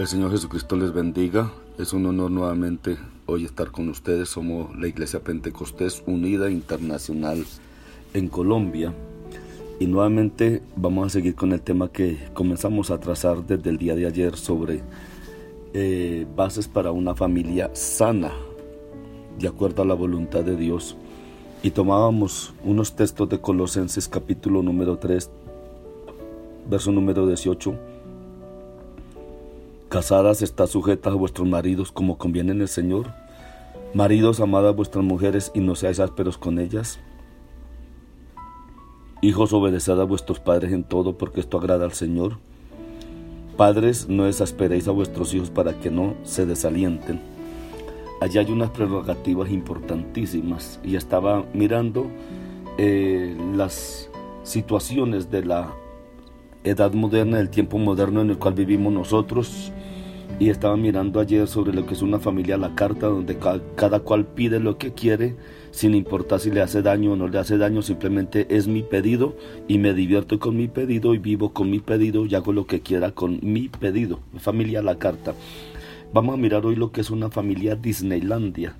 El Señor Jesucristo les bendiga. Es un honor nuevamente hoy estar con ustedes. Somos la Iglesia Pentecostés Unida Internacional en Colombia. Y nuevamente vamos a seguir con el tema que comenzamos a trazar desde el día de ayer sobre eh, bases para una familia sana, de acuerdo a la voluntad de Dios. Y tomábamos unos textos de Colosenses capítulo número 3, verso número 18 Casadas está sujetas a vuestros maridos como conviene en el Señor. Maridos, amad a vuestras mujeres y no seáis ásperos con ellas. Hijos, obedeced a vuestros padres en todo, porque esto agrada al Señor. Padres, no desasperéis a vuestros hijos para que no se desalienten. Allí hay unas prerrogativas importantísimas y estaba mirando eh, las situaciones de la edad moderna, del tiempo moderno en el cual vivimos nosotros y estaba mirando ayer sobre lo que es una familia la carta donde cada, cual pide lo que quiere sin importar si le hace daño o no le hace daño, simplemente es mi pedido y me divierto con mi pedido y vivo con mi pedido y hago lo que quiera con mi pedido. Familia la carta. Vamos a mirar hoy lo que es una familia Disneylandia.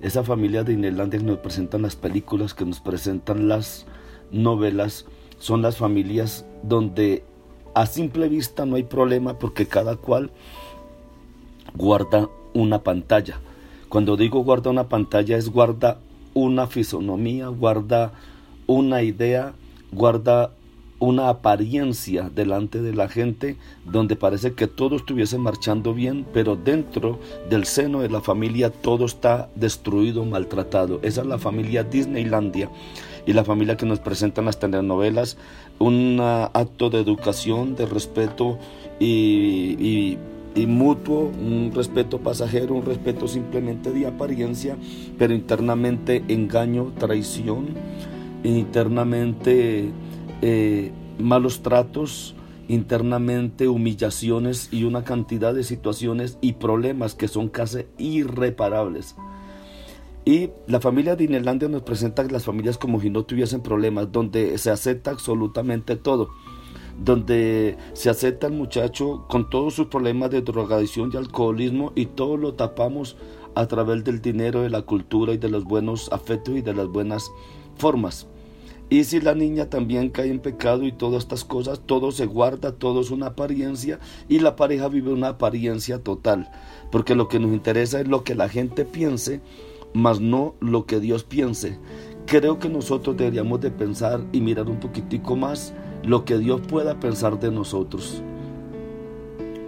Esa familia Disneylandia que nos presentan las películas, que nos presentan las novelas, son las familias donde a simple vista no hay problema porque cada cual guarda una pantalla. Cuando digo guarda una pantalla es guarda una fisonomía, guarda una idea, guarda una apariencia delante de la gente donde parece que todo estuviese marchando bien, pero dentro del seno de la familia todo está destruido, maltratado. Esa es la familia Disneylandia y la familia que nos presentan las telenovelas, un acto de educación, de respeto y, y y mutuo, un respeto pasajero, un respeto simplemente de apariencia, pero internamente engaño, traición, internamente eh, malos tratos, internamente humillaciones y una cantidad de situaciones y problemas que son casi irreparables. Y la familia de Inelandia nos presenta las familias como si no tuviesen problemas, donde se acepta absolutamente todo donde se acepta el muchacho con todos sus problemas de drogadicción y alcoholismo y todo lo tapamos a través del dinero, de la cultura y de los buenos afectos y de las buenas formas. Y si la niña también cae en pecado y todas estas cosas, todo se guarda, todo es una apariencia y la pareja vive una apariencia total. Porque lo que nos interesa es lo que la gente piense, más no lo que Dios piense. Creo que nosotros deberíamos de pensar y mirar un poquitico más lo que Dios pueda pensar de nosotros,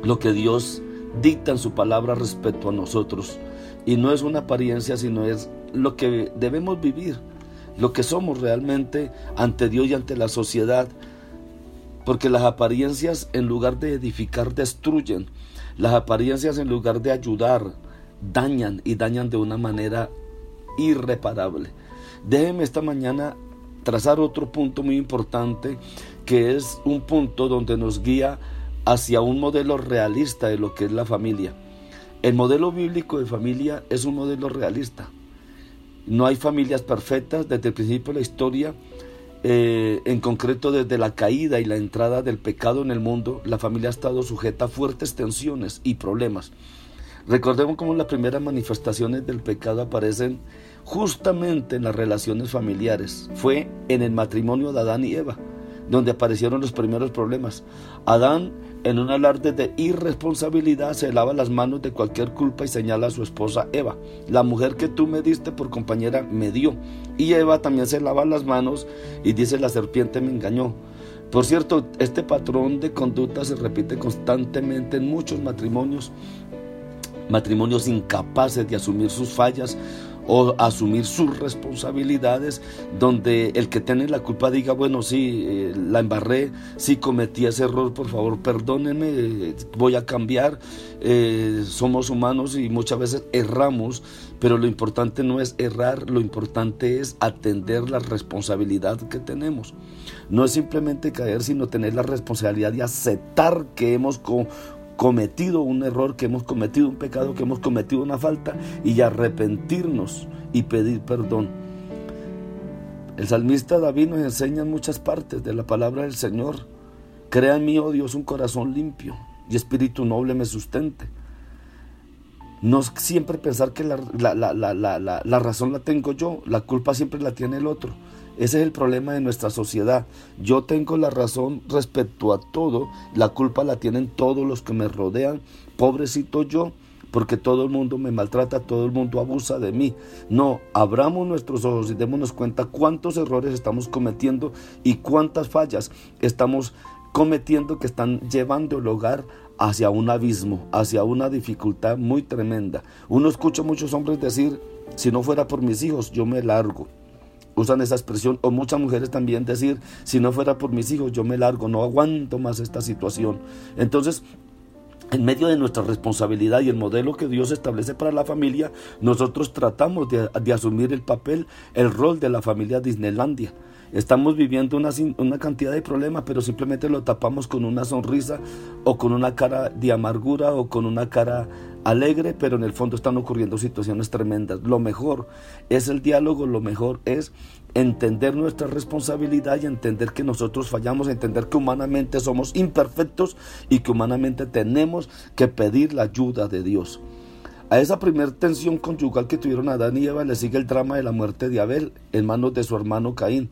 lo que Dios dicta en su palabra respecto a nosotros. Y no es una apariencia, sino es lo que debemos vivir, lo que somos realmente ante Dios y ante la sociedad. Porque las apariencias en lugar de edificar destruyen. Las apariencias en lugar de ayudar dañan y dañan de una manera irreparable. Déjeme esta mañana trazar otro punto muy importante que es un punto donde nos guía hacia un modelo realista de lo que es la familia. El modelo bíblico de familia es un modelo realista. No hay familias perfectas desde el principio de la historia, eh, en concreto desde la caída y la entrada del pecado en el mundo, la familia ha estado sujeta a fuertes tensiones y problemas. Recordemos cómo las primeras manifestaciones del pecado aparecen justamente en las relaciones familiares. Fue en el matrimonio de Adán y Eva donde aparecieron los primeros problemas. Adán, en un alarde de irresponsabilidad, se lava las manos de cualquier culpa y señala a su esposa Eva. La mujer que tú me diste por compañera me dio. Y Eva también se lava las manos y dice la serpiente me engañó. Por cierto, este patrón de conducta se repite constantemente en muchos matrimonios matrimonios incapaces de asumir sus fallas o asumir sus responsabilidades, donde el que tiene la culpa diga, bueno, sí, eh, la embarré, sí cometí ese error, por favor, perdónenme, voy a cambiar, eh, somos humanos y muchas veces erramos, pero lo importante no es errar, lo importante es atender la responsabilidad que tenemos. No es simplemente caer, sino tener la responsabilidad de aceptar que hemos cometido un error, que hemos cometido un pecado, que hemos cometido una falta y arrepentirnos y pedir perdón. El salmista David nos enseña en muchas partes de la palabra del Señor. Crea en mí, oh Dios, un corazón limpio y espíritu noble me sustente. No siempre pensar que la, la, razón la tengo yo, la culpa siempre la tiene el otro. Ese es el problema de nuestra sociedad. Yo tengo la razón respecto a todo, la culpa la tienen todos los que me rodean, pobrecito yo, porque todo el mundo me maltrata, todo el mundo abusa de mí. No, abramos nuestros ojos y démonos cuenta cuántos errores estamos cometiendo y cuántas fallas estamos cometiendo que están llevando el hogar hacia un abismo, hacia una dificultad muy tremenda. Uno escucha a muchos hombres decir, si no fuera por mis hijos, yo me largo usan esa expresión, o muchas mujeres también decir, si no fuera por mis hijos, yo me largo, no aguanto más esta situación. Entonces, en medio de nuestra responsabilidad y el modelo que Dios establece para la familia, nosotros tratamos de, de asumir el papel, el rol de la familia Disneylandia. Estamos viviendo una, una, cantidad de problemas, pero simplemente lo tapamos con una sonrisa o con una cara de amargura o con una cara alegre, pero en el fondo están ocurriendo situaciones tremendas. Lo mejor es el diálogo, lo mejor es entender nuestra responsabilidad y entender que nosotros fallamos, entender que humanamente somos imperfectos y que humanamente tenemos que pedir la ayuda de Dios. A esa primera tensión conyugal que tuvieron Adán y Eva le sigue el drama de la muerte de Abel en manos de su hermano Caín.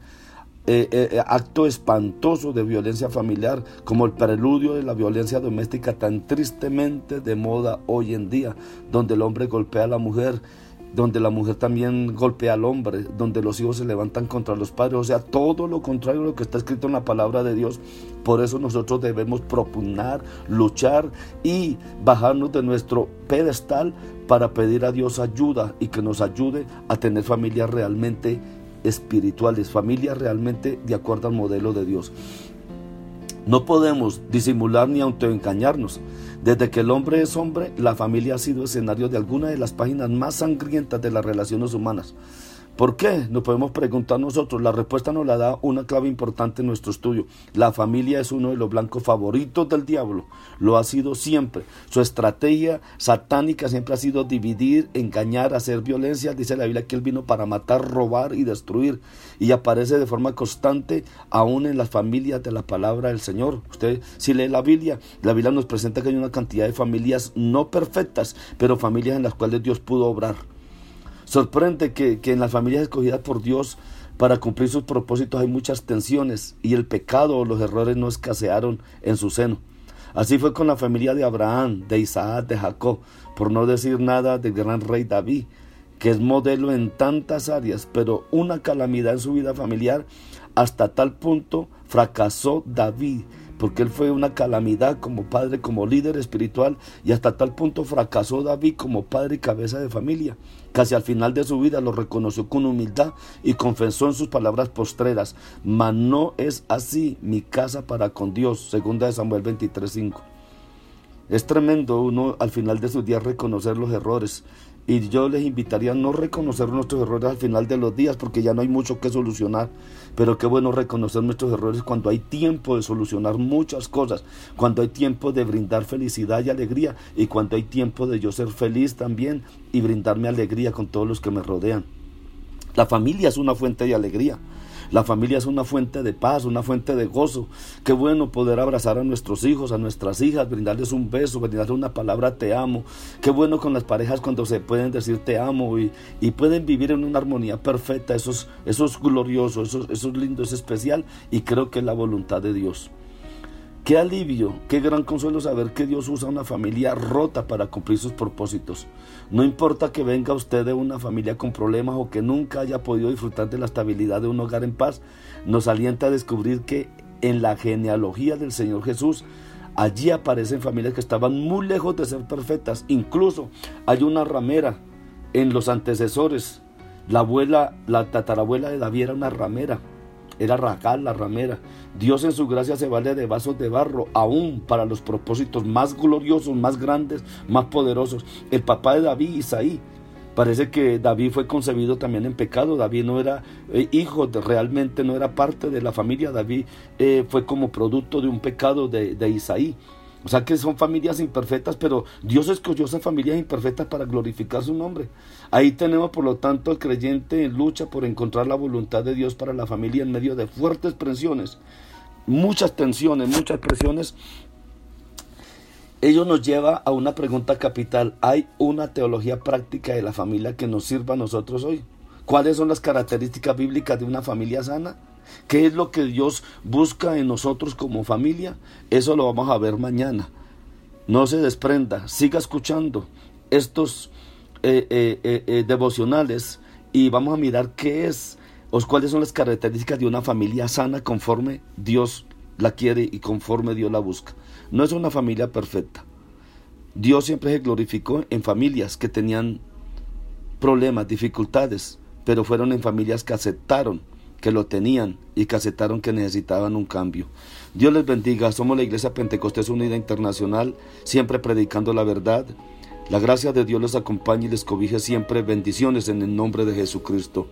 Eh, eh, eh, acto espantoso de violencia familiar, como el preludio de la violencia doméstica tan tristemente de moda hoy en día, donde el hombre golpea a la mujer, donde la mujer también golpea al hombre, donde los hijos se levantan contra los padres, o sea, todo lo contrario a lo que está escrito en la palabra de Dios. Por eso nosotros debemos propugnar, luchar y bajarnos de nuestro pedestal para pedir a Dios ayuda y que nos ayude a tener familias realmente espirituales, familias realmente de acuerdo al modelo de Dios. No podemos disimular ni autoengañarnos. Desde que el hombre es hombre, la familia ha sido escenario de alguna de las páginas más sangrientas de las relaciones humanas. ¿Por qué? Nos podemos preguntar nosotros. La respuesta nos la da una clave importante en nuestro estudio. La familia es uno de los blancos favoritos del diablo. Lo ha sido siempre. Su estrategia satánica siempre ha sido dividir, engañar, hacer violencia. Dice la Biblia que él vino para matar, robar y destruir. Y aparece de forma constante aún en las familias de la palabra del Señor. Usted si lee la Biblia, la Biblia nos presenta que hay una cantidad de familias no perfectas, pero familias en las cuales Dios pudo obrar. Sorprende que, en las familias escogidas por Dios para cumplir sus propósitos hay muchas tensiones y el pecado o los errores no escasearon en su seno. Así fue con la familia de Abraham, de Isaac, de Jacob, por no decir nada del gran rey David, que es modelo en tantas áreas, pero una calamidad en su vida familiar, hasta tal punto fracasó David porque él fue una calamidad como padre, como líder espiritual, y hasta tal punto fracasó David como padre y cabeza de familia. Casi al final de su vida lo reconoció con humildad y confesó en sus palabras postreras, mas no es así mi casa para con Dios, segunda de Samuel 23:5. Es tremendo uno al final de sus días reconocer los errores y yo les invitaría a no reconocer nuestros errores al final de los días porque ya no hay mucho que solucionar. Pero qué bueno reconocer nuestros errores cuando hay tiempo de solucionar muchas cosas, cuando hay tiempo de brindar felicidad y alegría y cuando hay tiempo de yo ser feliz también y brindarme alegría con todos los que me rodean. La familia es una fuente de alegría. La familia es una fuente de paz, una fuente de gozo. Qué bueno poder abrazar a nuestros hijos, a nuestras hijas, brindarles un beso, brindarles una palabra te amo. Qué bueno con las parejas cuando se pueden decir te amo y, pueden vivir en una armonía perfecta. Eso es, eso es glorioso, eso, eso es lindo, es especial y creo que es la voluntad de Dios. Qué alivio, qué gran consuelo saber que Dios usa una familia rota para cumplir sus propósitos. No importa que venga usted de una familia con problemas o que nunca haya podido disfrutar de la estabilidad de un hogar en paz, nos alienta a descubrir que en la genealogía del Señor Jesús Allí aparecen familias que estaban muy lejos de ser perfectas. Incluso hay una ramera en los antecesores. La abuela, la tatarabuela de David era una ramera. Era Racal, la ramera. Dios en su gracia se vale de vasos de barro, aún para los propósitos más gloriosos, más grandes, más poderosos. El papá de David, Isaí, Parece que David fue concebido también en pecado. David no era eh, hijo, realmente no era parte de la familia. David eh, fue como producto de un pecado de, de, Isaí. O sea que son familias imperfectas, pero Dios escogió esas familias imperfectas para glorificar su nombre. Ahí tenemos, por lo tanto, el creyente en lucha por encontrar la voluntad de Dios para la familia en medio de fuertes presiones, muchas tensiones, muchas presiones ello nos lleva a una pregunta capital. ¿Hay una teología práctica de la familia que nos sirva a nosotros hoy? ¿Cuáles son las características bíblicas de una familia sana? ¿Qué es lo que Dios busca en nosotros como familia? Eso lo vamos a ver mañana. No se desprenda, siga escuchando estos eh, eh, eh, devocionales y vamos a mirar qué es o cuáles son las características de una familia sana conforme Dios la quiere y conforme Dios la busca. No es una familia perfecta. Dios siempre se glorificó en familias que tenían problemas, dificultades, pero fueron en familias que aceptaron que lo tenían y que aceptaron que necesitaban un cambio. Dios les bendiga. Somos la Iglesia Pentecostés Unida Internacional, siempre predicando la verdad. La gracia de Dios les acompañe y les cobije siempre bendiciones en el nombre de Jesucristo.